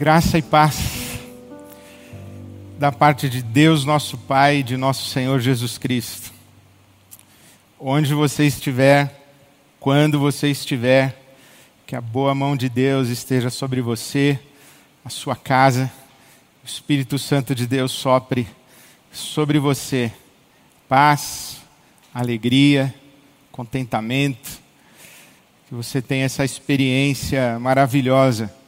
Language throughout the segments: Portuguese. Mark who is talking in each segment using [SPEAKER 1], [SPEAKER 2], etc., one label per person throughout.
[SPEAKER 1] Graça e paz da parte de Deus, nosso Pai, e de nosso Senhor Jesus Cristo. Onde você estiver, quando você estiver, que a boa mão de Deus esteja sobre você, a sua casa, o Espírito Santo de Deus sopre sobre você paz, alegria, contentamento, que você tenha essa experiência maravilhosa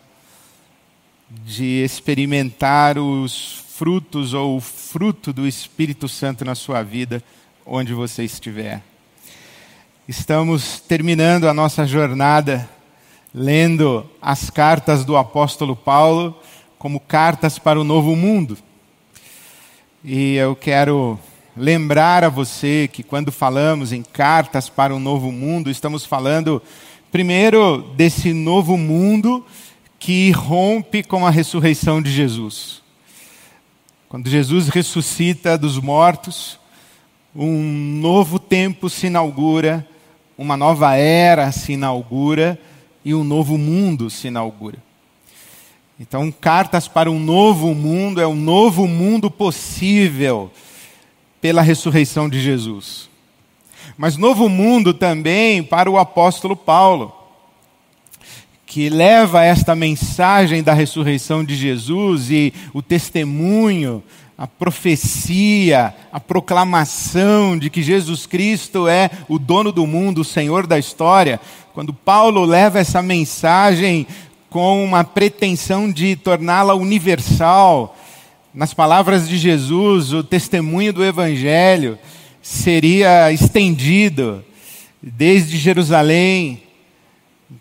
[SPEAKER 1] de experimentar os frutos ou o fruto do Espírito Santo na sua vida, onde você estiver. Estamos terminando a nossa jornada lendo as cartas do apóstolo Paulo como cartas para o novo mundo. E eu quero lembrar a você que quando falamos em cartas para o novo mundo, estamos falando primeiro desse novo mundo que rompe com a ressurreição de Jesus. Quando Jesus ressuscita dos mortos, um novo tempo se inaugura, uma nova era se inaugura e um novo mundo se inaugura. Então, cartas para um novo mundo é um novo mundo possível pela ressurreição de Jesus. Mas novo mundo também para o apóstolo Paulo que leva esta mensagem da ressurreição de Jesus e o testemunho, a profecia, a proclamação de que Jesus Cristo é o dono do mundo, o Senhor da história, quando Paulo leva essa mensagem com uma pretensão de torná-la universal, nas palavras de Jesus, o testemunho do Evangelho seria estendido desde Jerusalém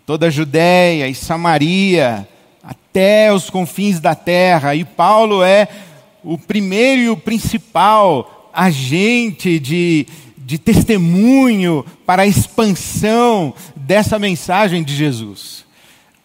[SPEAKER 1] toda a Judéia e Samaria, até os confins da terra. E Paulo é o primeiro e o principal agente de, de testemunho para a expansão dessa mensagem de Jesus.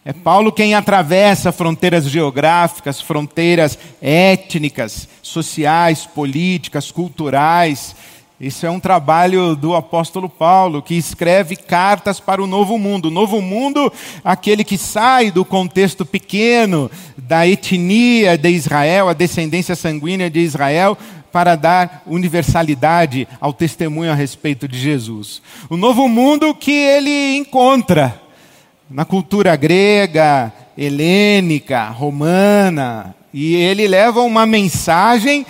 [SPEAKER 1] É Paulo quem atravessa fronteiras geográficas, fronteiras étnicas, sociais, políticas, culturais isso é um trabalho do apóstolo Paulo, que escreve cartas para o novo mundo. O novo mundo, aquele que sai do contexto pequeno da etnia de Israel, a descendência sanguínea de Israel, para dar universalidade ao testemunho a respeito de Jesus. O novo mundo que ele encontra na cultura grega, helênica, romana, e ele leva uma mensagem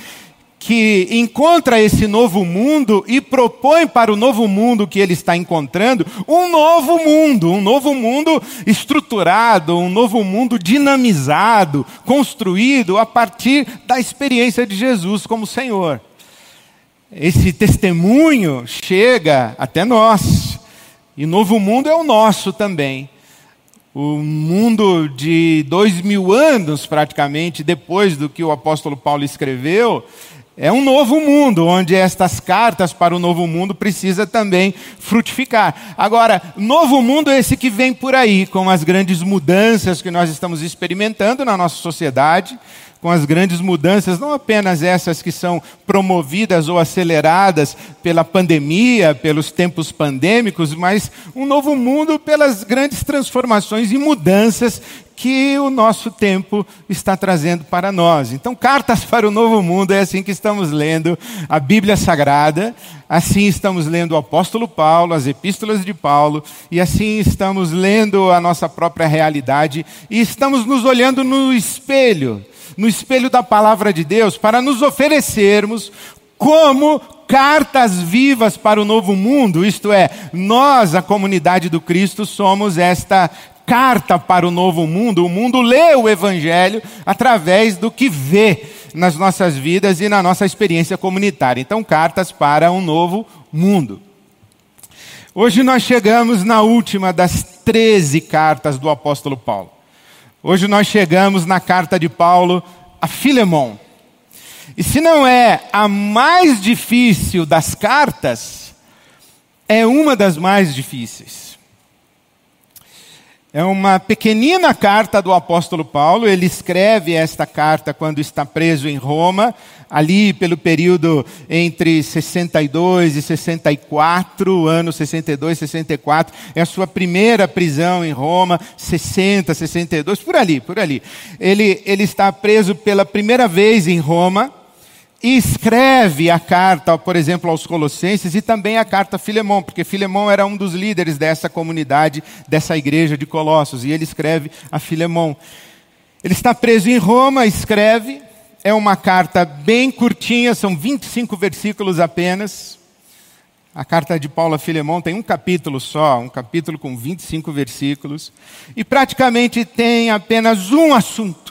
[SPEAKER 1] que encontra esse novo mundo e propõe para o novo mundo que ele está encontrando um novo mundo, um novo mundo estruturado, um novo mundo dinamizado, construído a partir da experiência de Jesus como Senhor. Esse testemunho chega até nós, e novo mundo é o nosso também. O mundo de dois mil anos, praticamente, depois do que o apóstolo Paulo escreveu, é um novo mundo, onde estas cartas para o novo mundo precisa também frutificar. Agora, novo mundo é esse que vem por aí, com as grandes mudanças que nós estamos experimentando na nossa sociedade, com as grandes mudanças, não apenas essas que são promovidas ou aceleradas pela pandemia, pelos tempos pandêmicos, mas um novo mundo pelas grandes transformações e mudanças que o nosso tempo está trazendo para nós. Então, Cartas para o Novo Mundo é assim que estamos lendo a Bíblia Sagrada, assim estamos lendo o apóstolo Paulo, as epístolas de Paulo, e assim estamos lendo a nossa própria realidade e estamos nos olhando no espelho, no espelho da palavra de Deus, para nos oferecermos como cartas vivas para o novo mundo, isto é, nós, a comunidade do Cristo, somos esta carta para o novo mundo. O mundo lê o Evangelho através do que vê nas nossas vidas e na nossa experiência comunitária. Então, cartas para um novo mundo. Hoje nós chegamos na última das 13 cartas do apóstolo Paulo. Hoje nós chegamos na carta de Paulo a Filemon. E se não é a mais difícil das cartas, é uma das mais difíceis. É uma pequenina carta do apóstolo Paulo. Ele escreve esta carta quando está preso em Roma, ali pelo período entre 62 e 64, ano 62, 64. É a sua primeira prisão em Roma, 60, 62, por ali, por ali. Ele, ele está preso pela primeira vez em Roma e escreve a carta, por exemplo, aos Colossenses e também a carta a Filemão, porque Filemão era um dos líderes dessa comunidade, dessa igreja de Colossos, e ele escreve a Filemão. Ele está preso em Roma, escreve, é uma carta bem curtinha, são 25 versículos apenas. A carta de Paulo a Filemão tem um capítulo só, um capítulo com 25 versículos, e praticamente tem apenas um assunto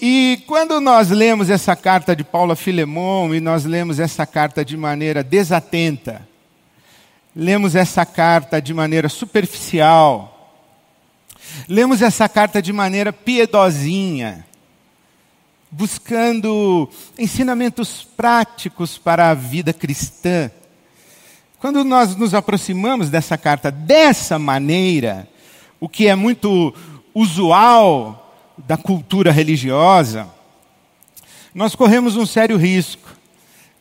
[SPEAKER 1] e quando nós lemos essa carta de Paulo a Filemão e nós lemos essa carta de maneira desatenta, lemos essa carta de maneira superficial, lemos essa carta de maneira piedosinha, buscando ensinamentos práticos para a vida cristã. Quando nós nos aproximamos dessa carta dessa maneira, o que é muito usual da cultura religiosa, nós corremos um sério risco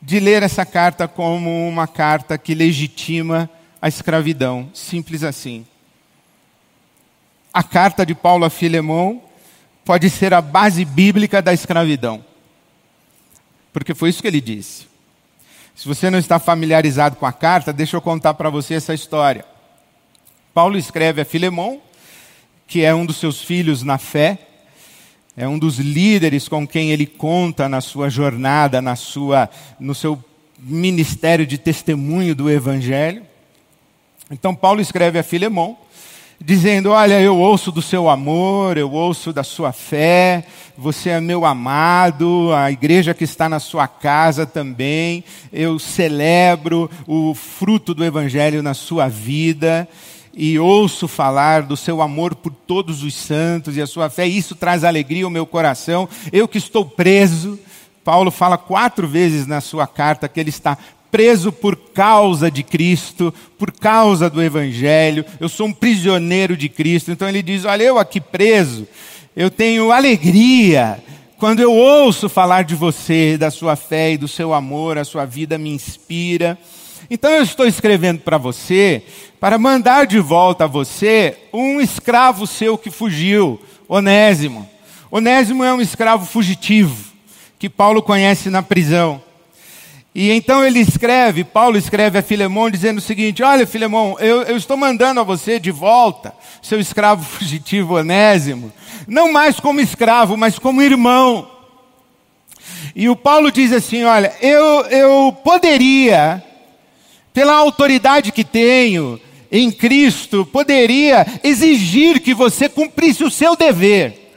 [SPEAKER 1] de ler essa carta como uma carta que legitima a escravidão, simples assim. A carta de Paulo a Filemão pode ser a base bíblica da escravidão. Porque foi isso que ele disse. Se você não está familiarizado com a carta, deixa eu contar para você essa história. Paulo escreve a Filemão, que é um dos seus filhos na fé, é um dos líderes com quem ele conta na sua jornada, na sua, no seu ministério de testemunho do Evangelho. Então, Paulo escreve a Filemão, dizendo: Olha, eu ouço do seu amor, eu ouço da sua fé, você é meu amado, a igreja que está na sua casa também, eu celebro o fruto do Evangelho na sua vida e ouço falar do seu amor por todos os santos e a sua fé, isso traz alegria ao meu coração. Eu que estou preso, Paulo fala quatro vezes na sua carta que ele está preso por causa de Cristo, por causa do Evangelho, eu sou um prisioneiro de Cristo. Então ele diz: Olha, eu aqui preso, eu tenho alegria. Quando eu ouço falar de você, da sua fé e do seu amor, a sua vida me inspira. Então eu estou escrevendo para você para mandar de volta a você um escravo seu que fugiu, Onésimo. Onésimo é um escravo fugitivo que Paulo conhece na prisão. E então ele escreve, Paulo escreve a Filemão dizendo o seguinte: Olha, Filemão, eu, eu, estou mandando a você de volta, seu escravo fugitivo Onésimo, não mais como escravo, mas como irmão. E o Paulo diz assim: Olha, eu, eu poderia pela autoridade que tenho em Cristo, poderia exigir que você cumprisse o seu dever.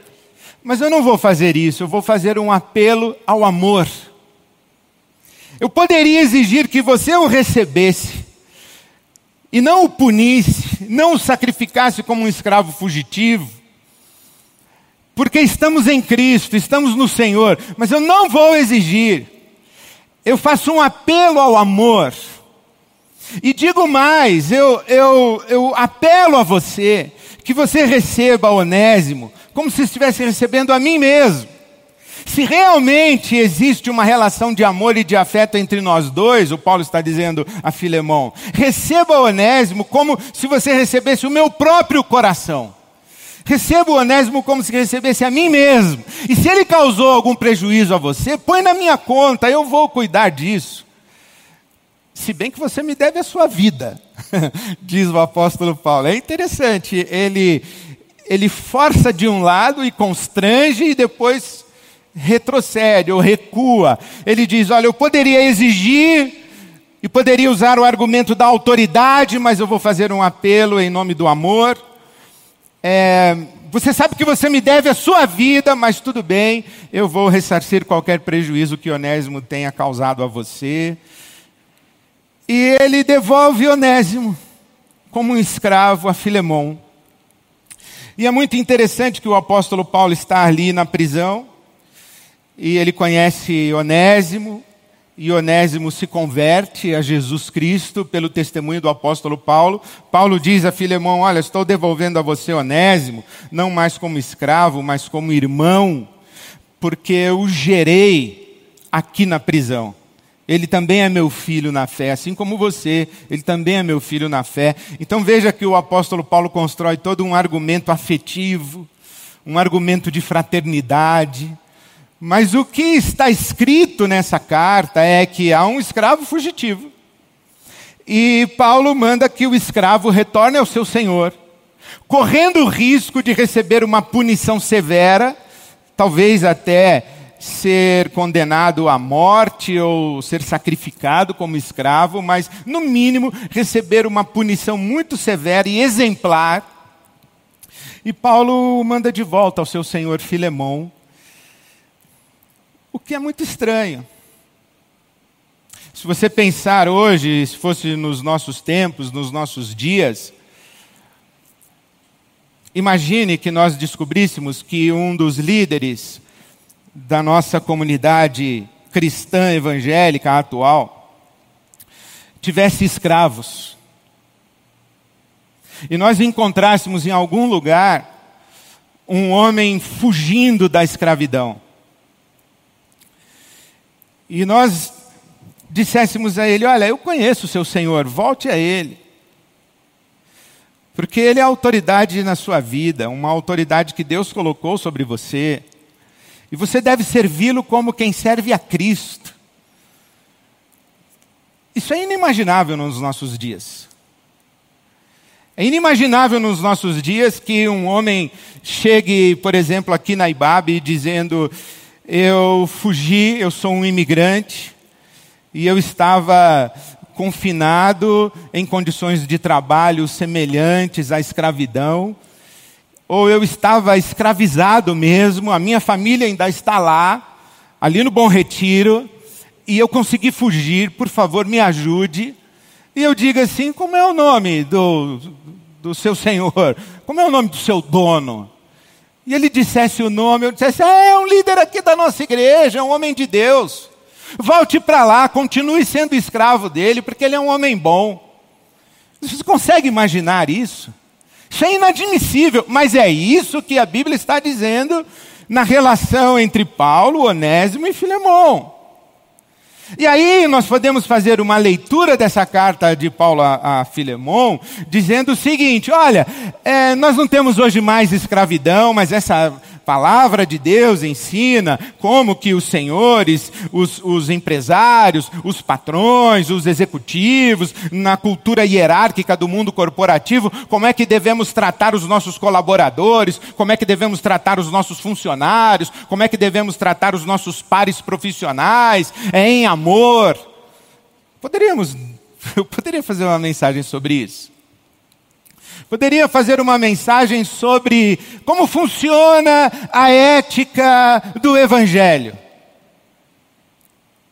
[SPEAKER 1] Mas eu não vou fazer isso, eu vou fazer um apelo ao amor. Eu poderia exigir que você o recebesse e não o punisse, não o sacrificasse como um escravo fugitivo, porque estamos em Cristo, estamos no Senhor, mas eu não vou exigir. Eu faço um apelo ao amor. E digo mais, eu, eu, eu apelo a você que você receba Onésimo como se estivesse recebendo a mim mesmo. Se realmente existe uma relação de amor e de afeto entre nós dois, o Paulo está dizendo a Filemão, receba Onésimo como se você recebesse o meu próprio coração. Receba o Onésimo como se recebesse a mim mesmo. E se ele causou algum prejuízo a você, põe na minha conta, eu vou cuidar disso. Se bem que você me deve a sua vida, diz o apóstolo Paulo. É interessante, ele, ele força de um lado e constrange e depois retrocede ou recua. Ele diz: Olha, eu poderia exigir e poderia usar o argumento da autoridade, mas eu vou fazer um apelo em nome do amor. É, você sabe que você me deve a sua vida, mas tudo bem, eu vou ressarcir qualquer prejuízo que Onésimo tenha causado a você. E ele devolve Onésimo como um escravo a Filemão. E é muito interessante que o apóstolo Paulo está ali na prisão e ele conhece Onésimo e Onésimo se converte a Jesus Cristo pelo testemunho do apóstolo Paulo. Paulo diz a Filemão: Olha, estou devolvendo a você Onésimo, não mais como escravo, mas como irmão, porque eu o gerei aqui na prisão. Ele também é meu filho na fé, assim como você, ele também é meu filho na fé. Então veja que o apóstolo Paulo constrói todo um argumento afetivo, um argumento de fraternidade mas o que está escrito nessa carta é que há um escravo fugitivo. E Paulo manda que o escravo retorne ao seu senhor, correndo o risco de receber uma punição severa, talvez até ser condenado à morte ou ser sacrificado como escravo, mas no mínimo receber uma punição muito severa e exemplar. E Paulo manda de volta ao seu senhor Filemão, o que é muito estranho. Se você pensar hoje, se fosse nos nossos tempos, nos nossos dias, imagine que nós descobríssemos que um dos líderes da nossa comunidade cristã evangélica atual tivesse escravos. E nós encontrássemos em algum lugar um homem fugindo da escravidão e nós disséssemos a ele: Olha, eu conheço o seu Senhor, volte a ele. Porque ele é autoridade na sua vida, uma autoridade que Deus colocou sobre você. E você deve servi-lo como quem serve a Cristo. Isso é inimaginável nos nossos dias. É inimaginável nos nossos dias que um homem chegue, por exemplo, aqui na Ibabe, dizendo: eu fugi, eu sou um imigrante, e eu estava confinado em condições de trabalho semelhantes à escravidão, ou eu estava escravizado mesmo, a minha família ainda está lá, ali no Bom Retiro, e eu consegui fugir, por favor, me ajude. E eu digo assim: como é o nome do, do seu senhor? Como é o nome do seu dono? e ele dissesse o nome, eu dissesse, ah, é um líder aqui da nossa igreja, é um homem de Deus. Volte para lá, continue sendo escravo dele, porque ele é um homem bom. Você consegue imaginar isso? Isso é inadmissível, mas é isso que a Bíblia está dizendo na relação entre Paulo, Onésimo e Filemão. E aí nós podemos fazer uma leitura dessa carta de Paulo a, a dizendo o seguinte: olha, é, nós não temos hoje mais escravidão, mas essa palavra de Deus ensina como que os senhores, os, os, empresários, os patrões, os executivos, na cultura hierárquica do mundo corporativo, como é que devemos tratar os nossos colaboradores, como é que devemos tratar os nossos funcionários, como é que devemos tratar os nossos pares profissionais, é em amor. Poderíamos, eu poderia fazer uma mensagem sobre isso. Poderia fazer uma mensagem sobre como funciona a ética do Evangelho.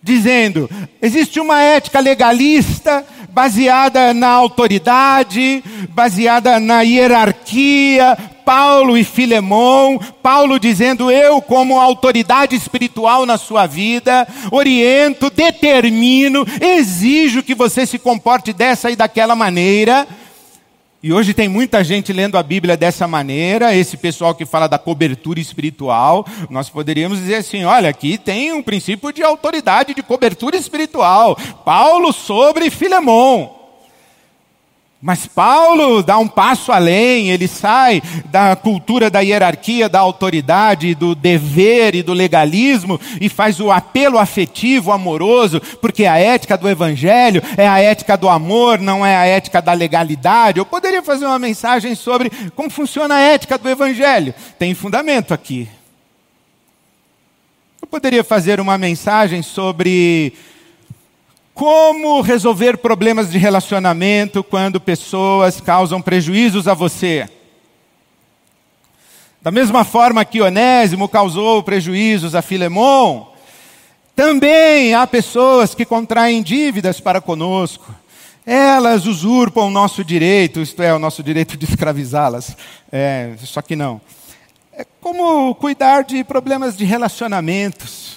[SPEAKER 1] Dizendo, existe uma ética legalista baseada na autoridade, baseada na hierarquia, Paulo e Filemão, Paulo dizendo: Eu, como autoridade espiritual na sua vida, oriento, determino, exijo que você se comporte dessa e daquela maneira. E hoje tem muita gente lendo a Bíblia dessa maneira, esse pessoal que fala da cobertura espiritual, nós poderíamos dizer assim: olha, aqui tem um princípio de autoridade, de cobertura espiritual. Paulo sobre Filemão. Mas Paulo dá um passo além, ele sai da cultura da hierarquia, da autoridade, do dever e do legalismo e faz o apelo afetivo, amoroso, porque a ética do evangelho é a ética do amor, não é a ética da legalidade. Eu poderia fazer uma mensagem sobre como funciona a ética do evangelho. Tem fundamento aqui. Eu poderia fazer uma mensagem sobre como resolver problemas de relacionamento quando pessoas causam prejuízos a você? Da mesma forma que Onésimo causou prejuízos a Filemon, também há pessoas que contraem dívidas para conosco. Elas usurpam o nosso direito, isto é, o nosso direito de escravizá-las. É, só que não. É como cuidar de problemas de relacionamentos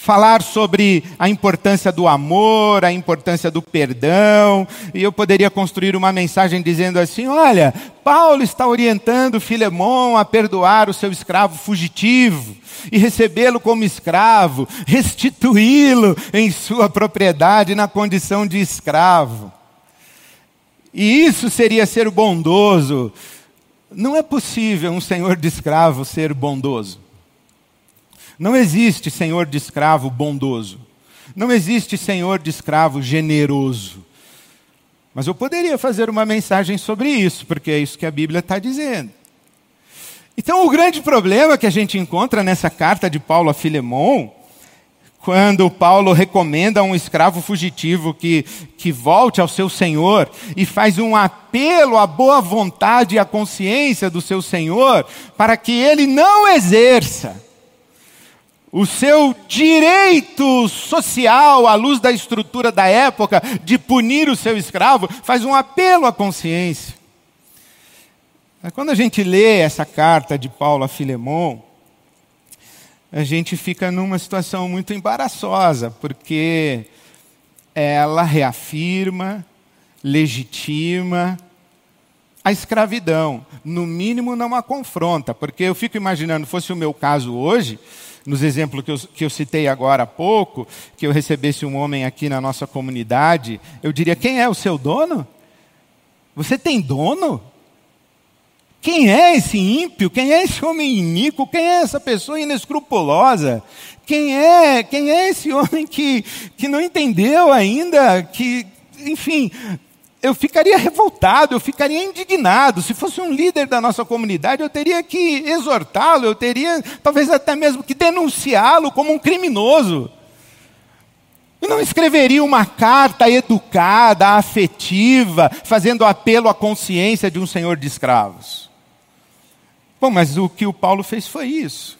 [SPEAKER 1] falar sobre a importância do amor, a importância do perdão, e eu poderia construir uma mensagem dizendo assim: olha, Paulo está orientando Filemão a perdoar o seu escravo fugitivo e recebê-lo como escravo, restituí-lo em sua propriedade na condição de escravo. E isso seria ser bondoso. Não é possível um senhor de escravo ser bondoso. Não existe senhor de escravo bondoso. Não existe senhor de escravo generoso. Mas eu poderia fazer uma mensagem sobre isso, porque é isso que a Bíblia está dizendo. Então, o grande problema que a gente encontra nessa carta de Paulo a Filemão, quando Paulo recomenda a um escravo fugitivo que, que volte ao seu senhor e faz um apelo à boa vontade e à consciência do seu senhor, para que ele não exerça o seu direito social, à luz da estrutura da época, de punir o seu escravo, faz um apelo à consciência. Quando a gente lê essa carta de Paulo a Filemão, a gente fica numa situação muito embaraçosa, porque ela reafirma, legitima a escravidão. No mínimo, não a confronta, porque eu fico imaginando, fosse o meu caso hoje, nos exemplos que eu, que eu citei agora há pouco, que eu recebesse um homem aqui na nossa comunidade, eu diria: quem é o seu dono? Você tem dono? Quem é esse ímpio? Quem é esse homem iníquo? Quem é essa pessoa inescrupulosa? Quem é, quem é esse homem que, que não entendeu ainda que, enfim, eu ficaria revoltado, eu ficaria indignado. Se fosse um líder da nossa comunidade, eu teria que exortá-lo, eu teria talvez até mesmo que denunciá-lo como um criminoso. Eu não escreveria uma carta educada, afetiva, fazendo apelo à consciência de um senhor de escravos. Bom, mas o que o Paulo fez foi isso.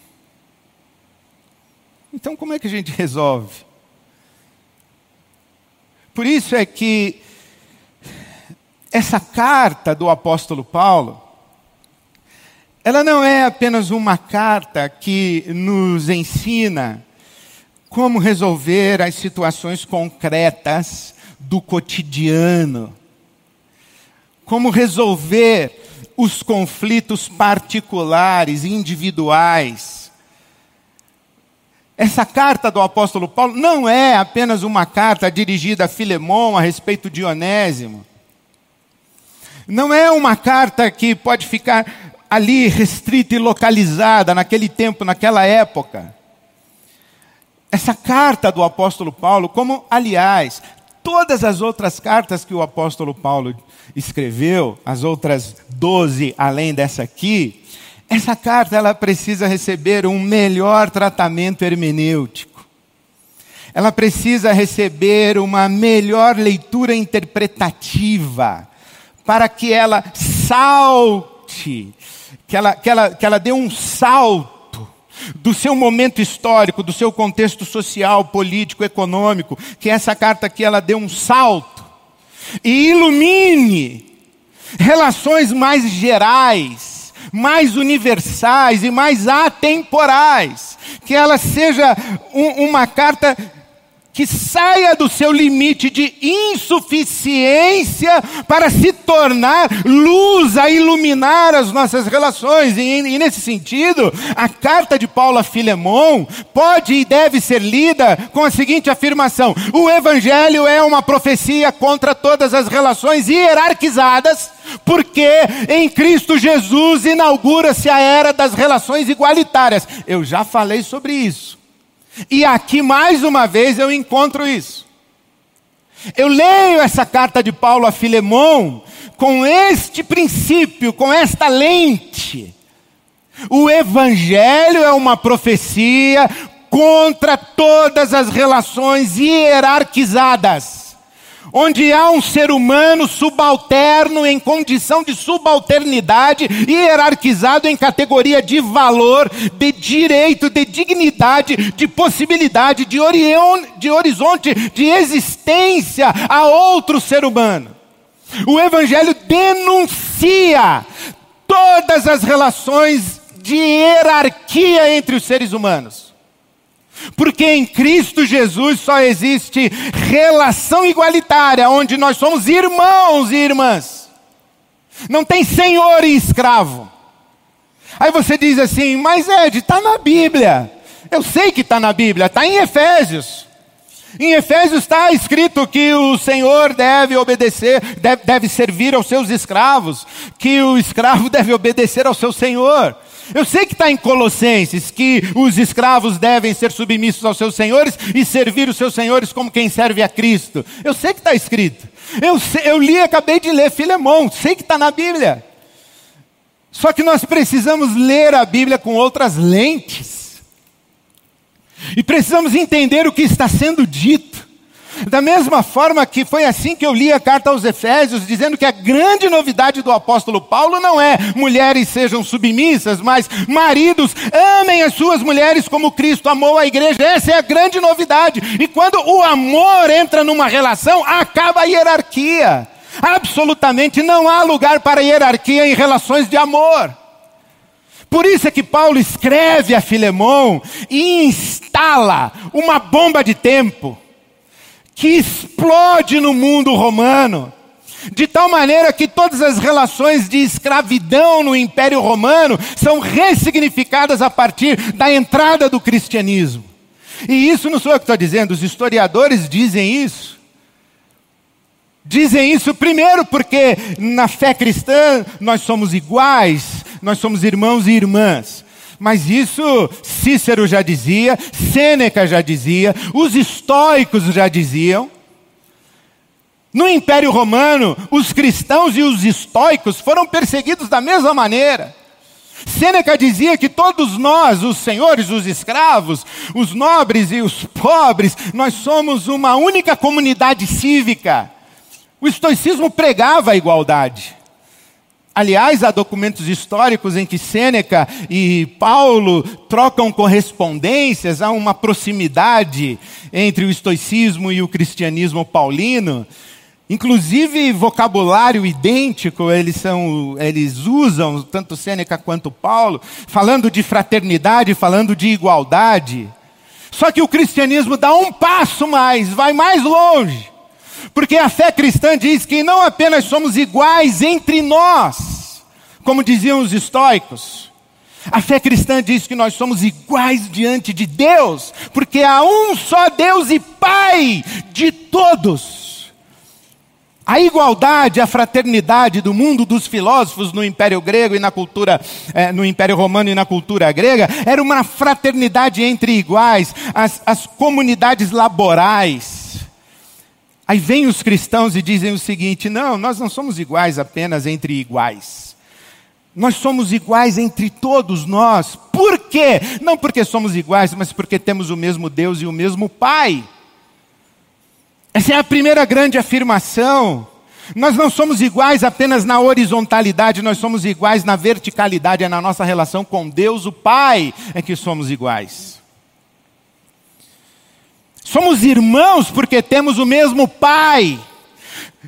[SPEAKER 1] Então, como é que a gente resolve? Por isso é que essa carta do apóstolo Paulo, ela não é apenas uma carta que nos ensina como resolver as situações concretas do cotidiano, como resolver os conflitos particulares, individuais. Essa carta do apóstolo Paulo não é apenas uma carta dirigida a Filemão a respeito de Onésimo. Não é uma carta que pode ficar ali restrita e localizada naquele tempo, naquela época. Essa carta do apóstolo Paulo, como aliás, todas as outras cartas que o apóstolo Paulo escreveu, as outras doze além dessa aqui, essa carta ela precisa receber um melhor tratamento hermenêutico. Ela precisa receber uma melhor leitura interpretativa para que ela salte, que ela, que ela, que ela dê um salto do seu momento histórico, do seu contexto social, político, econômico, que essa carta aqui ela dê um salto e ilumine relações mais gerais, mais universais e mais atemporais, que ela seja um, uma carta que saia do seu limite de insuficiência para se tornar luz a iluminar as nossas relações. E, e, nesse sentido, a carta de Paulo a Filemão pode e deve ser lida com a seguinte afirmação: o Evangelho é uma profecia contra todas as relações hierarquizadas. Porque em Cristo Jesus inaugura-se a era das relações igualitárias. Eu já falei sobre isso. E aqui mais uma vez eu encontro isso. Eu leio essa carta de Paulo a Filemão com este princípio, com esta lente. O Evangelho é uma profecia contra todas as relações hierarquizadas onde há um ser humano subalterno em condição de subalternidade, hierarquizado em categoria de valor, de direito, de dignidade, de possibilidade, de, de horizonte, de existência a outro ser humano. O Evangelho denuncia todas as relações de hierarquia entre os seres humanos. Porque em Cristo Jesus só existe relação igualitária, onde nós somos irmãos e irmãs. Não tem senhor e escravo. Aí você diz assim, mas Ed, está na Bíblia. Eu sei que está na Bíblia, está em Efésios. Em Efésios está escrito que o Senhor deve obedecer, deve, deve, servir aos seus escravos, que o escravo deve obedecer ao seu Senhor. Eu sei que está em Colossenses que os escravos devem ser submissos aos seus senhores e servir os seus senhores como quem serve a Cristo. Eu sei que está escrito. Eu, sei, eu li, acabei de ler Filemão, sei que está na Bíblia. Só que nós precisamos ler a Bíblia com outras lentes. E precisamos entender o que está sendo dito. Da mesma forma que foi assim que eu li a carta aos Efésios, dizendo que a grande novidade do apóstolo Paulo não é mulheres sejam submissas, mas maridos amem as suas mulheres como Cristo amou a igreja. Essa é a grande novidade. E quando o amor entra numa relação, acaba a hierarquia. Absolutamente não há lugar para hierarquia em relações de amor. Por isso é que Paulo escreve a Filemão e instala uma bomba de tempo que explode no mundo romano, de tal maneira que todas as relações de escravidão no Império Romano são ressignificadas a partir da entrada do cristianismo. E isso não sou eu que estou dizendo, os historiadores dizem isso. Dizem isso primeiro porque na fé cristã nós somos iguais, nós somos irmãos e irmãs. Mas isso Cícero já dizia, Sêneca já dizia, os estoicos já diziam. No Império Romano, os cristãos e os estoicos foram perseguidos da mesma maneira. Sêneca dizia que todos nós, os senhores, os escravos, os nobres e os pobres, nós somos uma única comunidade cívica. O estoicismo pregava a igualdade. Aliás, há documentos históricos em que Sêneca e Paulo trocam correspondências, há uma proximidade entre o estoicismo e o cristianismo paulino. Inclusive vocabulário idêntico, eles, são, eles usam, tanto Sêneca quanto Paulo, falando de fraternidade, falando de igualdade. Só que o cristianismo dá um passo mais, vai mais longe. Porque a fé cristã diz que não apenas somos iguais entre nós, como diziam os estoicos. A fé cristã diz que nós somos iguais diante de Deus, porque há um só Deus e Pai de todos. A igualdade, a fraternidade do mundo dos filósofos no Império Grego e na cultura, eh, no Império Romano e na cultura grega, era uma fraternidade entre iguais, as, as comunidades laborais Aí vêm os cristãos e dizem o seguinte: não, nós não somos iguais apenas entre iguais. Nós somos iguais entre todos nós. Por quê? Não porque somos iguais, mas porque temos o mesmo Deus e o mesmo Pai. Essa é a primeira grande afirmação. Nós não somos iguais apenas na horizontalidade, nós somos iguais na verticalidade, é na nossa relação com Deus, o Pai, é que somos iguais. Somos irmãos porque temos o mesmo Pai.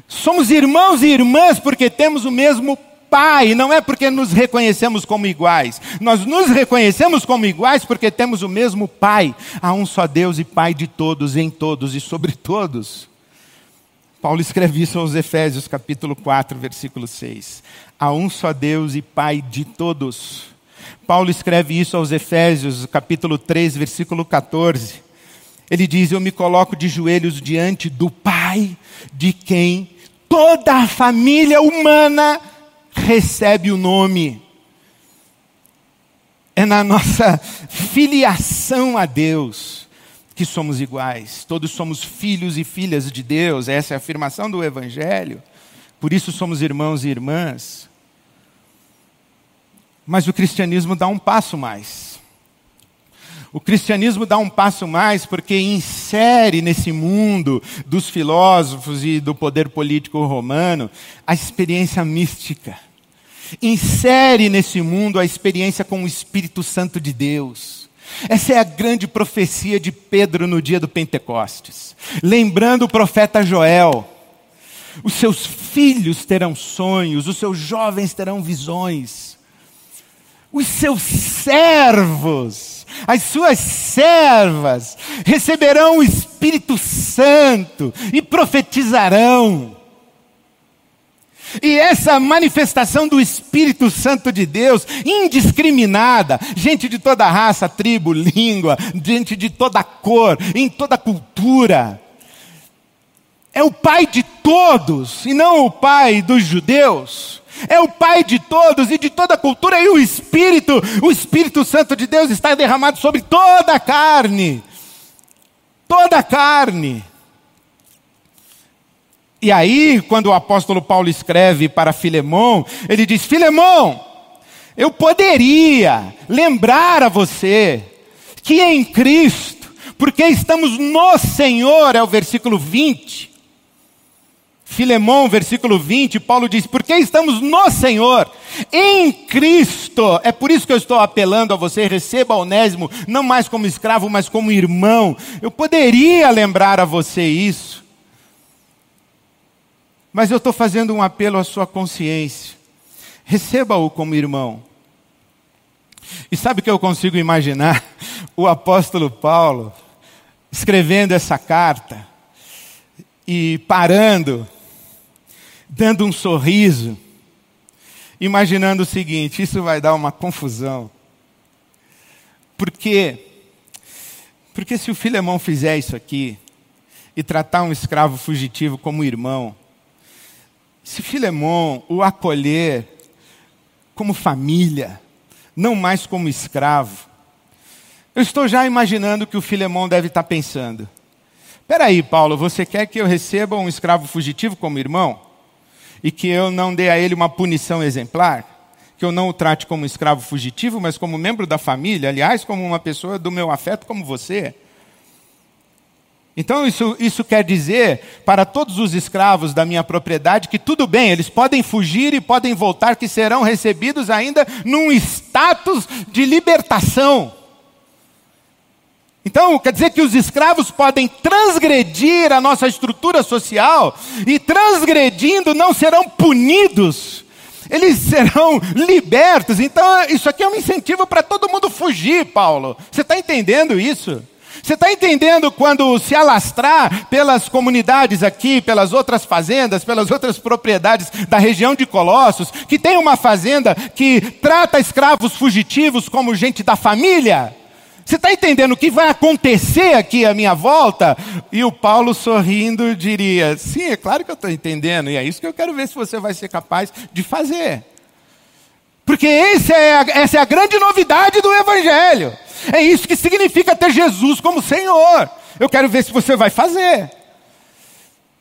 [SPEAKER 1] Somos irmãos e irmãs porque temos o mesmo Pai, não é porque nos reconhecemos como iguais. Nós nos reconhecemos como iguais porque temos o mesmo Pai. Há um só Deus e Pai de todos, em todos e sobre todos. Paulo escreve isso aos Efésios, capítulo 4, versículo 6. Há um só Deus e Pai de todos. Paulo escreve isso aos Efésios, capítulo 3, versículo 14. Ele diz: Eu me coloco de joelhos diante do Pai, de quem toda a família humana recebe o nome. É na nossa filiação a Deus que somos iguais. Todos somos filhos e filhas de Deus. Essa é a afirmação do Evangelho. Por isso somos irmãos e irmãs. Mas o cristianismo dá um passo mais. O cristianismo dá um passo mais porque insere nesse mundo dos filósofos e do poder político romano a experiência mística. Insere nesse mundo a experiência com o Espírito Santo de Deus. Essa é a grande profecia de Pedro no dia do Pentecostes. Lembrando o profeta Joel: os seus filhos terão sonhos, os seus jovens terão visões, os seus servos as suas servas receberão o Espírito Santo e profetizarão. E essa manifestação do Espírito Santo de Deus, indiscriminada, gente de toda raça, tribo, língua, gente de toda cor, em toda cultura, é o Pai de todos, e não o Pai dos judeus. É o Pai de todos e de toda cultura, e o Espírito, o Espírito Santo de Deus está derramado sobre toda a carne. Toda a carne. E aí, quando o apóstolo Paulo escreve para Filemão, ele diz: Filemão, eu poderia lembrar a você que em Cristo, porque estamos no Senhor, é o versículo 20. Filemão, versículo 20, Paulo diz: Porque estamos no Senhor, em Cristo. É por isso que eu estou apelando a você: receba Onésimo, não mais como escravo, mas como irmão. Eu poderia lembrar a você isso. Mas eu estou fazendo um apelo à sua consciência. Receba-o como irmão. E sabe o que eu consigo imaginar? O apóstolo Paulo escrevendo essa carta e parando, dando um sorriso, imaginando o seguinte: isso vai dar uma confusão. Por quê? Porque se o Filemão fizer isso aqui e tratar um escravo fugitivo como irmão, se Filemão o acolher como família, não mais como escravo, eu estou já imaginando que o Filemão deve estar pensando. Espera aí, Paulo, você quer que eu receba um escravo fugitivo como irmão? E que eu não dê a ele uma punição exemplar? Que eu não o trate como escravo fugitivo, mas como membro da família, aliás, como uma pessoa do meu afeto como você? Então, isso, isso quer dizer para todos os escravos da minha propriedade que tudo bem, eles podem fugir e podem voltar, que serão recebidos ainda num status de libertação. Então, quer dizer que os escravos podem transgredir a nossa estrutura social e, transgredindo, não serão punidos, eles serão libertos. Então, isso aqui é um incentivo para todo mundo fugir, Paulo. Você está entendendo isso? Você está entendendo quando se alastrar pelas comunidades aqui, pelas outras fazendas, pelas outras propriedades da região de Colossos, que tem uma fazenda que trata escravos fugitivos como gente da família? Você está entendendo o que vai acontecer aqui à minha volta? E o Paulo sorrindo diria: Sim, é claro que eu estou entendendo, e é isso que eu quero ver se você vai ser capaz de fazer. Porque é a, essa é a grande novidade do Evangelho. É isso que significa ter Jesus como Senhor. Eu quero ver se você vai fazer.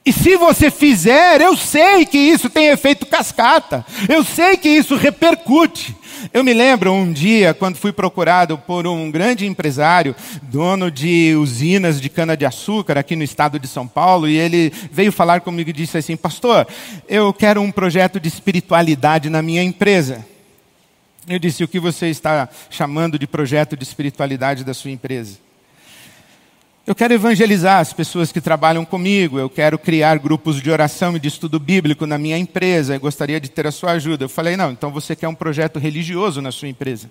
[SPEAKER 1] E se você fizer, eu sei que isso tem efeito cascata. Eu sei que isso repercute. Eu me lembro um dia, quando fui procurado por um grande empresário, dono de usinas de cana-de-açúcar aqui no estado de São Paulo, e ele veio falar comigo e disse assim: Pastor, eu quero um projeto de espiritualidade na minha empresa. Eu disse: O que você está chamando de projeto de espiritualidade da sua empresa? Eu quero evangelizar as pessoas que trabalham comigo, eu quero criar grupos de oração e de estudo bíblico na minha empresa, eu gostaria de ter a sua ajuda. Eu falei: Não, então você quer um projeto religioso na sua empresa.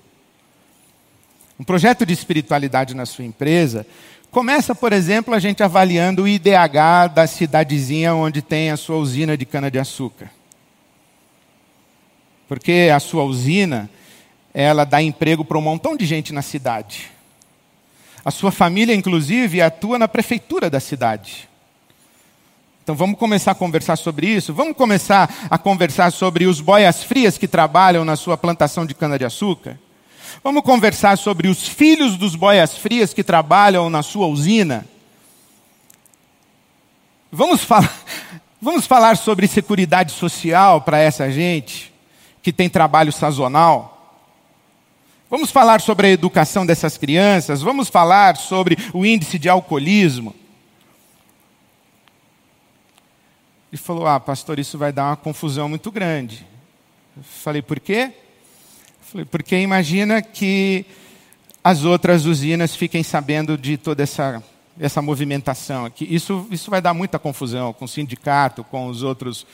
[SPEAKER 1] Um projeto de espiritualidade na sua empresa começa, por exemplo, a gente avaliando o IDH da cidadezinha onde tem a sua usina de cana-de-açúcar. Porque a sua usina ela dá emprego para um montão de gente na cidade. A sua família, inclusive, atua na prefeitura da cidade. Então vamos começar a conversar sobre isso. Vamos começar a conversar sobre os boias frias que trabalham na sua plantação de cana-de-açúcar. Vamos conversar sobre os filhos dos boias frias que trabalham na sua usina. Vamos falar, vamos falar sobre seguridade social para essa gente que tem trabalho sazonal. Vamos falar sobre a educação dessas crianças, vamos falar sobre o índice de alcoolismo. Ele falou: Ah, pastor, isso vai dar uma confusão muito grande. Eu falei: Por quê? Falei: Porque imagina que as outras usinas fiquem sabendo de toda essa, essa movimentação aqui. Isso, isso vai dar muita confusão com o sindicato, com os outros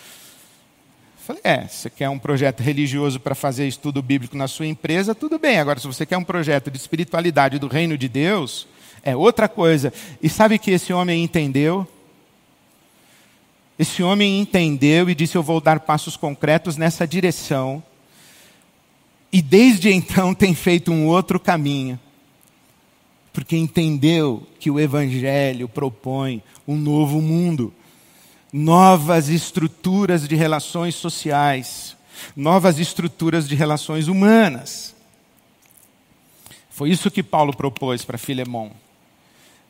[SPEAKER 1] Falei, é, você quer um projeto religioso para fazer estudo bíblico na sua empresa, tudo bem. Agora, se você quer um projeto de espiritualidade do reino de Deus, é outra coisa. E sabe que esse homem entendeu? Esse homem entendeu e disse: Eu vou dar passos concretos nessa direção. E desde então tem feito um outro caminho. Porque entendeu que o Evangelho propõe um novo mundo novas estruturas de relações sociais, novas estruturas de relações humanas. Foi isso que Paulo propôs para Filemão.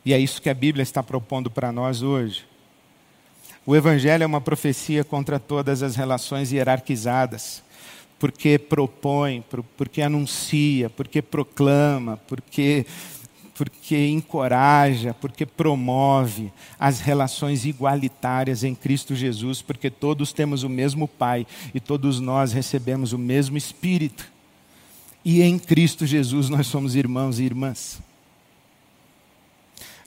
[SPEAKER 1] E é isso que a Bíblia está propondo para nós hoje. O Evangelho é uma profecia contra todas as relações hierarquizadas, porque propõe, porque anuncia, porque proclama, porque porque encoraja, porque promove as relações igualitárias em Cristo Jesus, porque todos temos o mesmo Pai e todos nós recebemos o mesmo Espírito. E em Cristo Jesus nós somos irmãos e irmãs.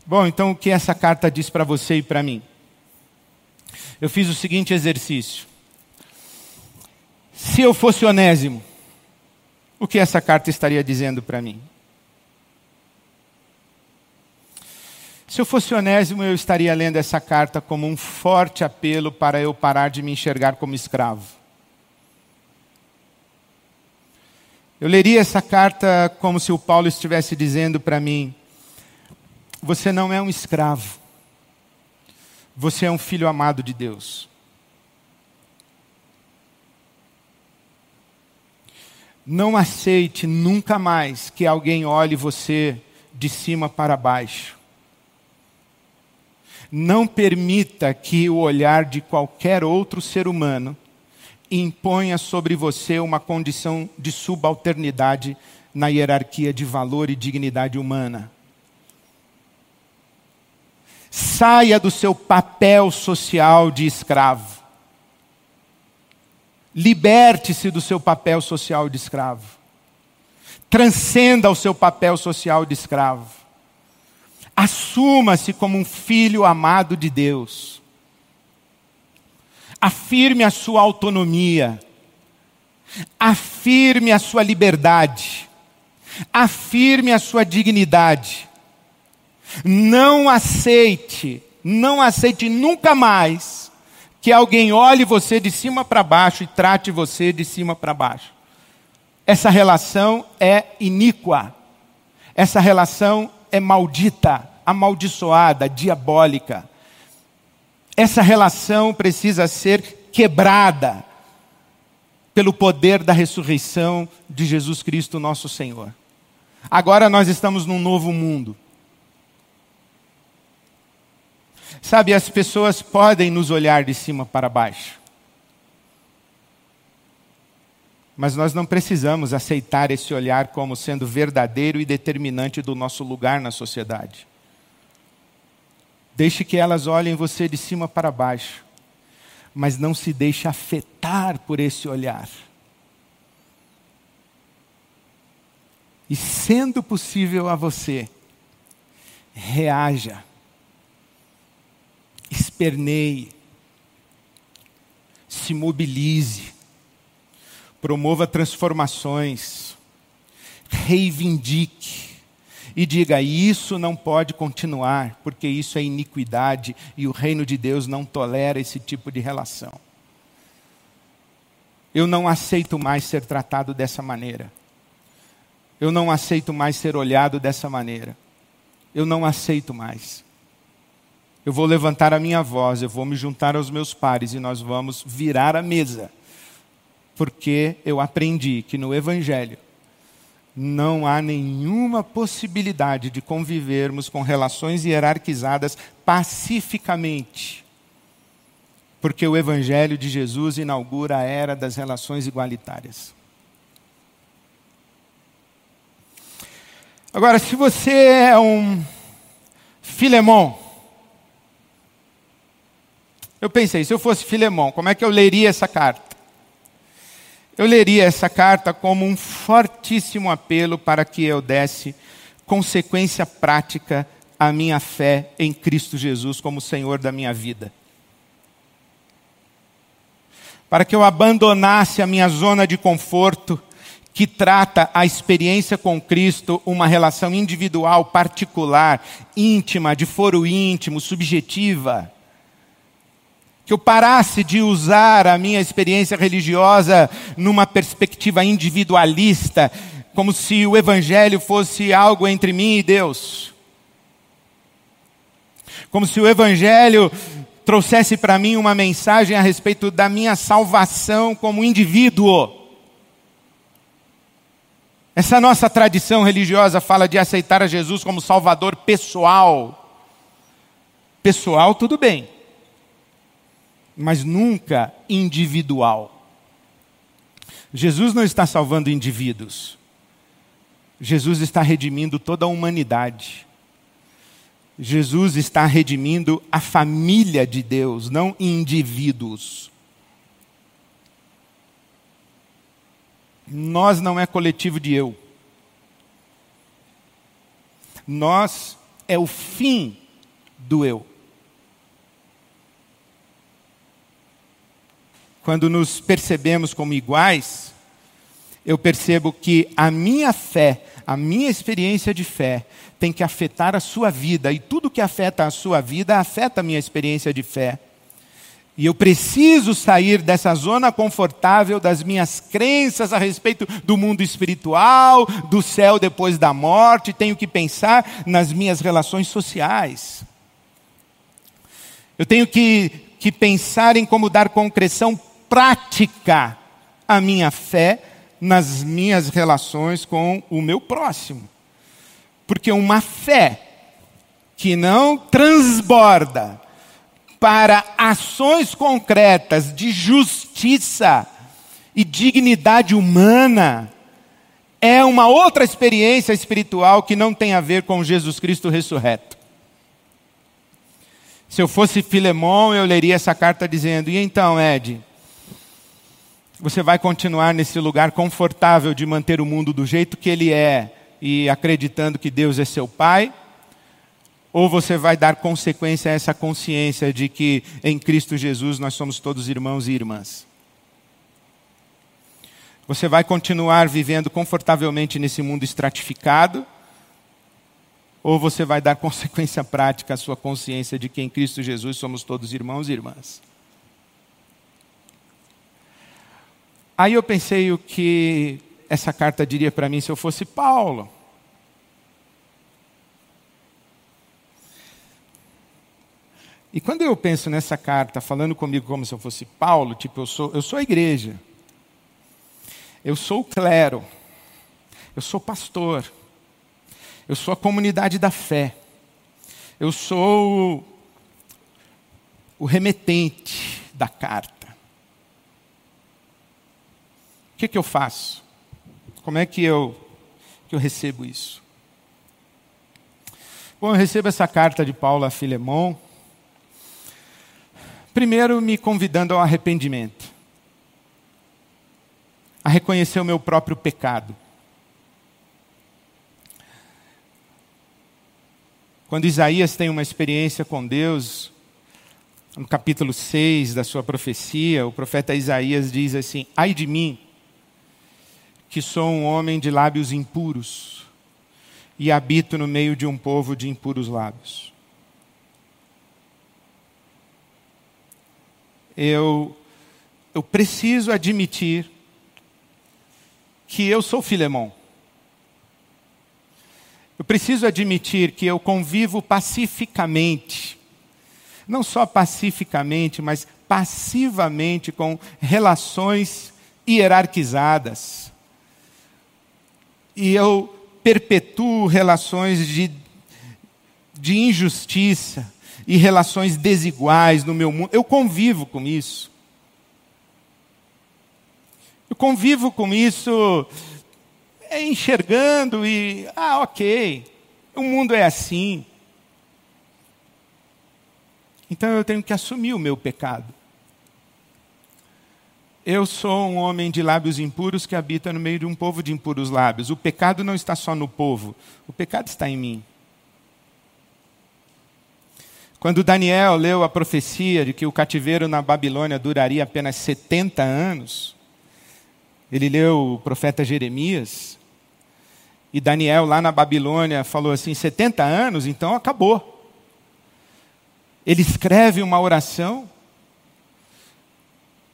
[SPEAKER 1] Bom, então o que essa carta diz para você e para mim? Eu fiz o seguinte exercício. Se eu fosse onésimo, o que essa carta estaria dizendo para mim? Se eu fosse onésimo, eu estaria lendo essa carta como um forte apelo para eu parar de me enxergar como escravo. Eu leria essa carta como se o Paulo estivesse dizendo para mim: Você não é um escravo, você é um filho amado de Deus. Não aceite nunca mais que alguém olhe você de cima para baixo. Não permita que o olhar de qualquer outro ser humano imponha sobre você uma condição de subalternidade na hierarquia de valor e dignidade humana. Saia do seu papel social de escravo. Liberte-se do seu papel social de escravo. Transcenda o seu papel social de escravo. Assuma-se como um filho amado de Deus. Afirme a sua autonomia. Afirme a sua liberdade. Afirme a sua dignidade. Não aceite, não aceite nunca mais que alguém olhe você de cima para baixo e trate você de cima para baixo. Essa relação é iníqua. Essa relação é maldita, amaldiçoada, diabólica. Essa relação precisa ser quebrada pelo poder da ressurreição de Jesus Cristo, nosso Senhor. Agora nós estamos num novo mundo. Sabe, as pessoas podem nos olhar de cima para baixo. Mas nós não precisamos aceitar esse olhar como sendo verdadeiro e determinante do nosso lugar na sociedade. Deixe que elas olhem você de cima para baixo, mas não se deixe afetar por esse olhar. E sendo possível a você, reaja, esperneie, se mobilize promova transformações, reivindique e diga: isso não pode continuar, porque isso é iniquidade e o reino de Deus não tolera esse tipo de relação. Eu não aceito mais ser tratado dessa maneira. Eu não aceito mais ser olhado dessa maneira. Eu não aceito mais. Eu vou levantar a minha voz, eu vou me juntar aos meus pares e nós vamos virar a mesa porque eu aprendi que no Evangelho não há nenhuma possibilidade de convivermos com relações hierarquizadas pacificamente. Porque o Evangelho de Jesus inaugura a era das relações igualitárias. Agora, se você é um Filemão, eu pensei, se eu fosse Filemão, como é que eu leria essa carta? Eu leria essa carta como um fortíssimo apelo para que eu desse consequência prática à minha fé em Cristo Jesus como Senhor da minha vida. para que eu abandonasse a minha zona de conforto, que trata a experiência com Cristo uma relação individual, particular, íntima, de foro íntimo, subjetiva. Que eu parasse de usar a minha experiência religiosa numa perspectiva individualista, como se o Evangelho fosse algo entre mim e Deus. Como se o Evangelho trouxesse para mim uma mensagem a respeito da minha salvação como indivíduo. Essa nossa tradição religiosa fala de aceitar a Jesus como Salvador pessoal. Pessoal, tudo bem, mas nunca individual. Jesus não está salvando indivíduos, Jesus está redimindo toda a humanidade. Jesus está redimindo a família de Deus, não indivíduos. Nós não é coletivo de eu. Nós é o fim do eu. Quando nos percebemos como iguais, eu percebo que a minha fé, a minha experiência de fé, tem que afetar a sua vida, e tudo que afeta a sua vida afeta a minha experiência de fé. E eu preciso sair dessa zona confortável das minhas crenças a respeito do mundo espiritual, do céu depois da morte, tenho que pensar nas minhas relações sociais. Eu tenho que, que pensar em como dar concreção prática à minha fé nas minhas relações com o meu próximo. Porque uma fé que não transborda para ações concretas de justiça e dignidade humana é uma outra experiência espiritual que não tem a ver com Jesus Cristo ressurreto. Se eu fosse Filemão, eu leria essa carta dizendo: E então, Ed, você vai continuar nesse lugar confortável de manter o mundo do jeito que ele é, e acreditando que Deus é seu Pai? Ou você vai dar consequência a essa consciência de que em Cristo Jesus nós somos todos irmãos e irmãs? Você vai continuar vivendo confortavelmente nesse mundo estratificado? Ou você vai dar consequência prática à sua consciência de que em Cristo Jesus somos todos irmãos e irmãs? Aí eu pensei o que essa carta diria para mim se eu fosse Paulo? E quando eu penso nessa carta, falando comigo como se eu fosse Paulo, tipo, eu sou, eu sou a igreja, eu sou o clero, eu sou pastor, eu sou a comunidade da fé, eu sou o, o remetente da carta. O que, que eu faço? Como é que eu, que eu recebo isso? Bom, eu recebo essa carta de Paulo a Filemon, primeiro me convidando ao arrependimento, a reconhecer o meu próprio pecado. Quando Isaías tem uma experiência com Deus, no capítulo 6 da sua profecia, o profeta Isaías diz assim: Ai de mim, que sou um homem de lábios impuros e habito no meio de um povo de impuros lábios. Eu, eu preciso admitir que eu sou Filemão. Eu preciso admitir que eu convivo pacificamente, não só pacificamente, mas passivamente com relações hierarquizadas e eu perpetuo relações de, de injustiça e relações desiguais no meu mundo. Eu convivo com isso. Eu convivo com isso é, enxergando e, ah, ok, o mundo é assim. Então eu tenho que assumir o meu pecado. Eu sou um homem de lábios impuros que habita no meio de um povo de impuros lábios. O pecado não está só no povo, o pecado está em mim. Quando Daniel leu a profecia de que o cativeiro na Babilônia duraria apenas 70 anos, ele leu o profeta Jeremias, e Daniel lá na Babilônia falou assim: 70 anos, então acabou. Ele escreve uma oração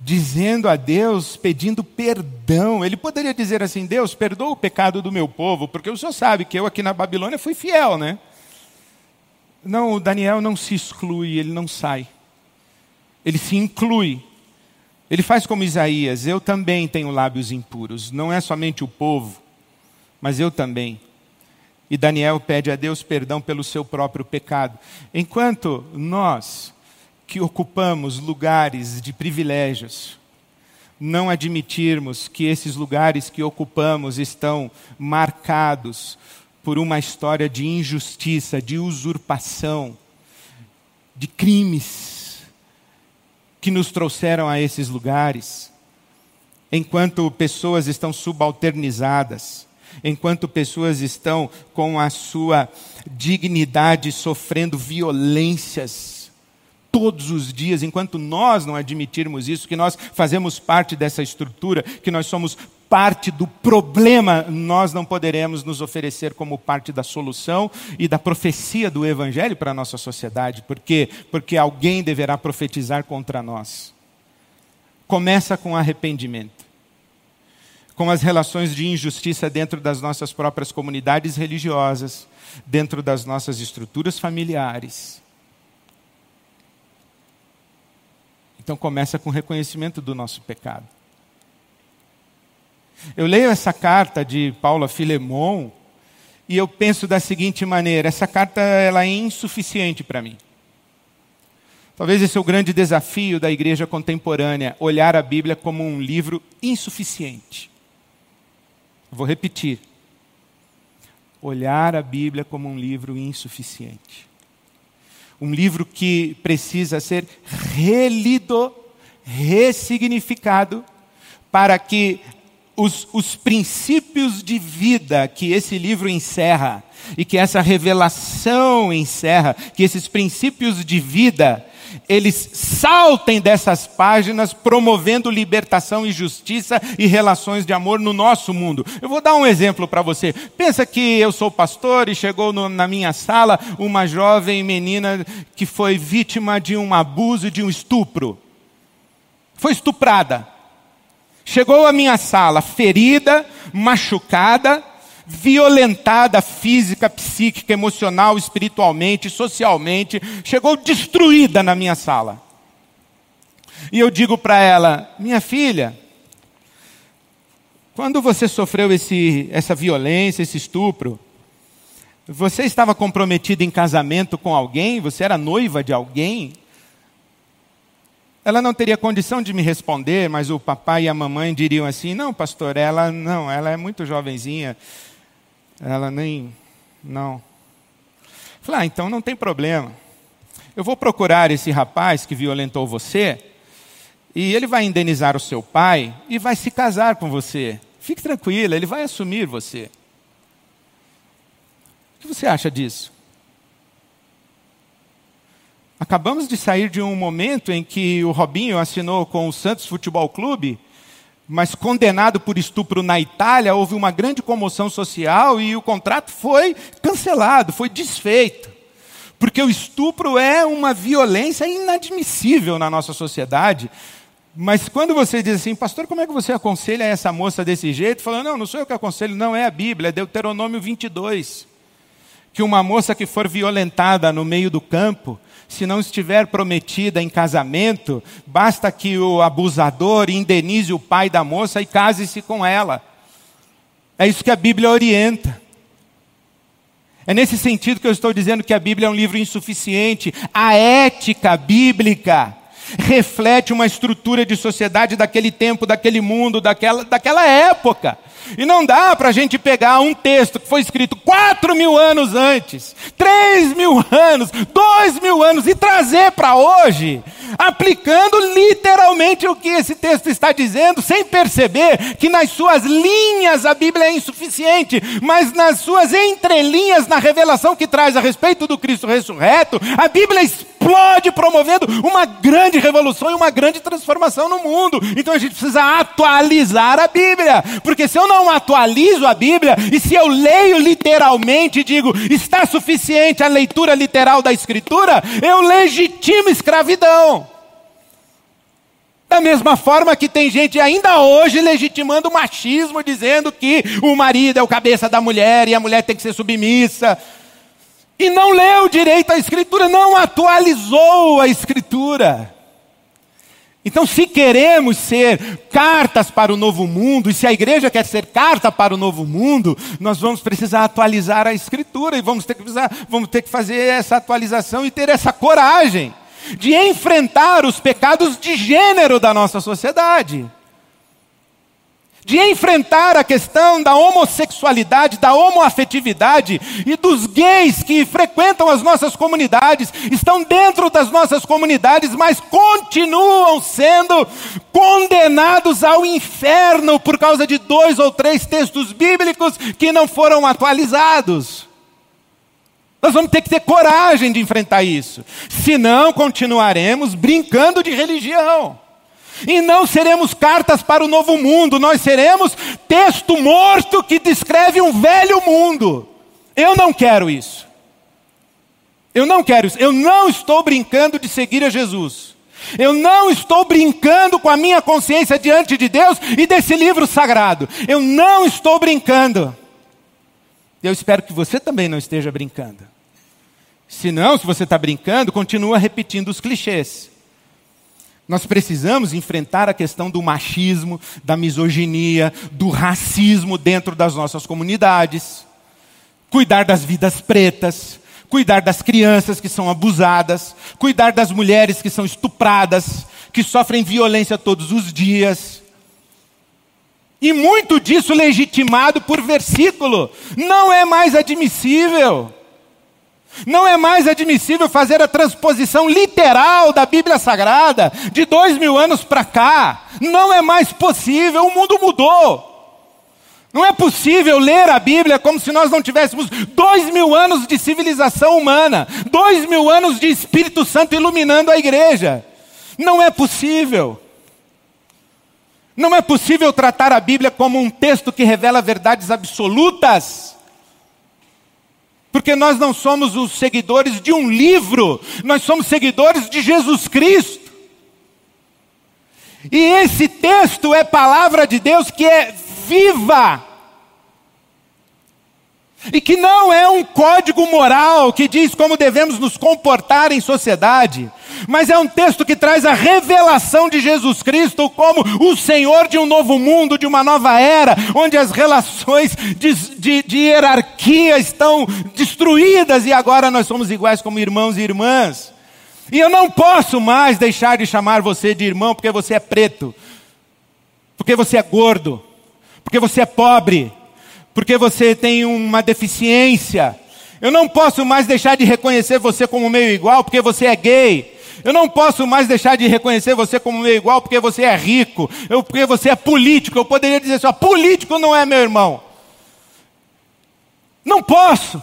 [SPEAKER 1] dizendo a Deus, pedindo perdão. Ele poderia dizer assim: Deus, perdoa o pecado do meu povo, porque o senhor sabe que eu aqui na Babilônia fui fiel, né? Não, o Daniel não se exclui, ele não sai. Ele se inclui. Ele faz como Isaías: eu também tenho lábios impuros. Não é somente o povo, mas eu também. E Daniel pede a Deus perdão pelo seu próprio pecado. Enquanto nós, que ocupamos lugares de privilégios, não admitirmos que esses lugares que ocupamos estão marcados por uma história de injustiça, de usurpação, de crimes que nos trouxeram a esses lugares, enquanto pessoas estão subalternizadas, enquanto pessoas estão com a sua dignidade sofrendo violências todos os dias, enquanto nós não admitirmos isso, que nós fazemos parte dessa estrutura, que nós somos parte do problema, nós não poderemos nos oferecer como parte da solução e da profecia do Evangelho para a nossa sociedade. Por quê? Porque alguém deverá profetizar contra nós. Começa com arrependimento. Com as relações de injustiça dentro das nossas próprias comunidades religiosas, dentro das nossas estruturas familiares Então começa com o reconhecimento do nosso pecado. Eu leio essa carta de Paulo a Filemon e eu penso da seguinte maneira: essa carta ela é insuficiente para mim. Talvez esse é o grande desafio da igreja contemporânea, olhar a Bíblia como um livro insuficiente. Vou repetir. Olhar a Bíblia como um livro insuficiente um livro que precisa ser relido, ressignificado, para que os, os princípios de vida que esse livro encerra, e que essa revelação encerra, que esses princípios de vida eles saltem dessas páginas promovendo libertação e justiça e relações de amor no nosso mundo. Eu vou dar um exemplo para você. Pensa que eu sou pastor e chegou no, na minha sala uma jovem menina que foi vítima de um abuso, de um estupro. Foi estuprada. Chegou à minha sala ferida, machucada, violentada física, psíquica, emocional, espiritualmente, socialmente, chegou destruída na minha sala. E eu digo para ela: minha filha, quando você sofreu esse, essa violência, esse estupro, você estava comprometida em casamento com alguém? Você era noiva de alguém? Ela não teria condição de me responder, mas o papai e a mamãe diriam assim: não, pastor, ela não, ela é muito jovenzinha. Ela nem. Não. Falei, ah, então não tem problema. Eu vou procurar esse rapaz que violentou você, e ele vai indenizar o seu pai e vai se casar com você. Fique tranquila, ele vai assumir você. O que você acha disso? Acabamos de sair de um momento em que o Robinho assinou com o Santos Futebol Clube mas condenado por estupro na Itália, houve uma grande comoção social e o contrato foi cancelado, foi desfeito. Porque o estupro é uma violência inadmissível na nossa sociedade. Mas quando você diz assim, pastor, como é que você aconselha essa moça desse jeito? Falando, não, não sou eu que aconselho, não, é a Bíblia, é Deuteronômio 22. Que uma moça que for violentada no meio do campo, se não estiver prometida em casamento, basta que o abusador indenize o pai da moça e case-se com ela. É isso que a Bíblia orienta. É nesse sentido que eu estou dizendo que a Bíblia é um livro insuficiente. A ética bíblica reflete uma estrutura de sociedade daquele tempo, daquele mundo, daquela, daquela época. E não dá para a gente pegar um texto que foi escrito quatro mil anos antes, três mil anos, dois mil anos e trazer para hoje, aplicando literalmente o que esse texto está dizendo, sem perceber que nas suas linhas a Bíblia é insuficiente, mas nas suas entrelinhas, na revelação que traz a respeito do Cristo ressurreto, a Bíblia explode, promovendo uma grande revolução e uma grande transformação no mundo. Então a gente precisa atualizar a Bíblia, porque se eu não atualizo a Bíblia e se eu leio literalmente digo está suficiente a leitura literal da Escritura, eu legitimo escravidão. Da mesma forma que tem gente ainda hoje legitimando o machismo, dizendo que o marido é o cabeça da mulher e a mulher tem que ser submissa. E não leu direito a Escritura, não atualizou a Escritura. Então, se queremos ser cartas para o novo mundo, e se a igreja quer ser carta para o novo mundo, nós vamos precisar atualizar a Escritura e vamos ter que, precisar, vamos ter que fazer essa atualização e ter essa coragem de enfrentar os pecados de gênero da nossa sociedade, de enfrentar a questão da homossexualidade, da homoafetividade e dos gays que frequentam as nossas comunidades, estão dentro das nossas comunidades, mas continuam sendo condenados ao inferno por causa de dois ou três textos bíblicos que não foram atualizados. Nós vamos ter que ter coragem de enfrentar isso. Senão, continuaremos brincando de religião. E não seremos cartas para o novo mundo, nós seremos texto morto que descreve um velho mundo. Eu não quero isso. Eu não quero isso. Eu não estou brincando de seguir a Jesus. Eu não estou brincando com a minha consciência diante de Deus e desse livro sagrado. Eu não estou brincando. Eu espero que você também não esteja brincando. Se não, se você está brincando, continua repetindo os clichês. Nós precisamos enfrentar a questão do machismo, da misoginia, do racismo dentro das nossas comunidades, cuidar das vidas pretas, cuidar das crianças que são abusadas, cuidar das mulheres que são estupradas, que sofrem violência todos os dias. E muito disso legitimado por versículo. Não é mais admissível. Não é mais admissível fazer a transposição literal da Bíblia Sagrada de dois mil anos para cá. Não é mais possível, o mundo mudou. Não é possível ler a Bíblia como se nós não tivéssemos dois mil anos de civilização humana, dois mil anos de Espírito Santo iluminando a igreja. Não é possível. Não é possível tratar a Bíblia como um texto que revela verdades absolutas porque nós não somos os seguidores de um livro, nós somos seguidores de Jesus Cristo. E esse texto é palavra de Deus que é viva. E que não é um código moral que diz como devemos nos comportar em sociedade, mas é um texto que traz a revelação de Jesus Cristo como o Senhor de um novo mundo, de uma nova era, onde as relações de, de, de hierarquia estão destruídas e agora nós somos iguais como irmãos e irmãs. E eu não posso mais deixar de chamar você de irmão porque você é preto, porque você é gordo, porque você é pobre porque você tem uma deficiência. Eu não posso mais deixar de reconhecer você como meio igual porque você é gay. Eu não posso mais deixar de reconhecer você como meio igual porque você é rico, eu, porque você é político. Eu poderia dizer assim: ó, político não é meu irmão. Não posso.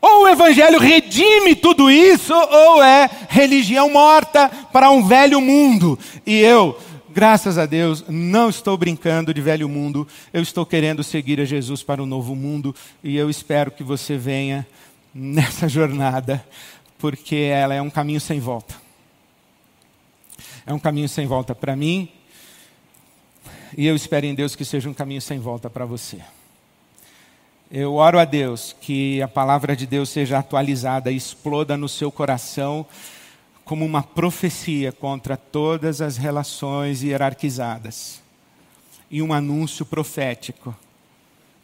[SPEAKER 1] Ou o evangelho redime tudo isso, ou é religião morta para um velho mundo. E eu graças a Deus, não estou brincando de velho mundo, eu estou querendo seguir a Jesus para o novo mundo e eu espero que você venha nessa jornada, porque ela é um caminho sem volta. É um caminho sem volta para mim e eu espero em Deus que seja um caminho sem volta para você. Eu oro a Deus que a palavra de Deus seja atualizada, exploda no seu coração como uma profecia contra todas as relações hierarquizadas e um anúncio profético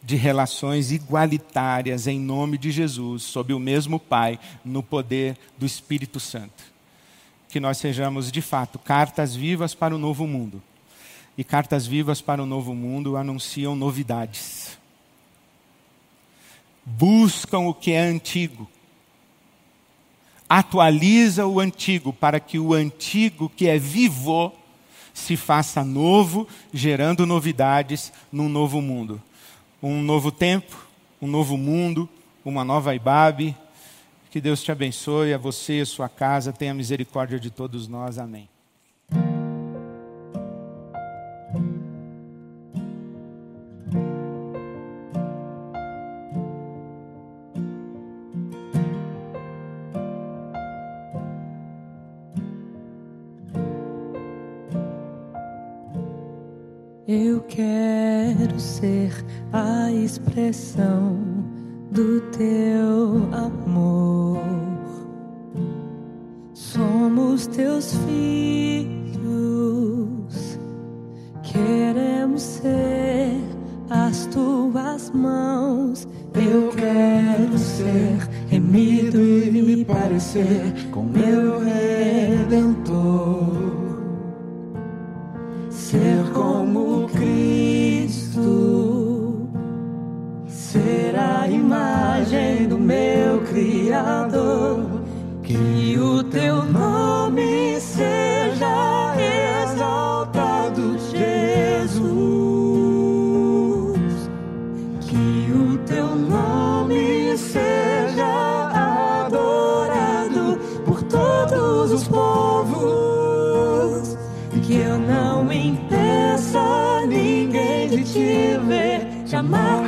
[SPEAKER 1] de relações igualitárias em nome de Jesus, sob o mesmo Pai, no poder do Espírito Santo. Que nós sejamos, de fato, cartas vivas para o novo mundo. E cartas vivas para o novo mundo anunciam novidades. Buscam o que é antigo atualiza o antigo para que o antigo que é vivo se faça novo, gerando novidades num novo mundo um novo tempo, um novo mundo, uma nova Ibabe. Que Deus te abençoe, a você e a sua casa. Tenha misericórdia de todos nós. Amém.
[SPEAKER 2] expressão do teu amor. Somos teus filhos, queremos ser as tuas mãos. Eu quero ser remido e me parecer com te ver, te amar.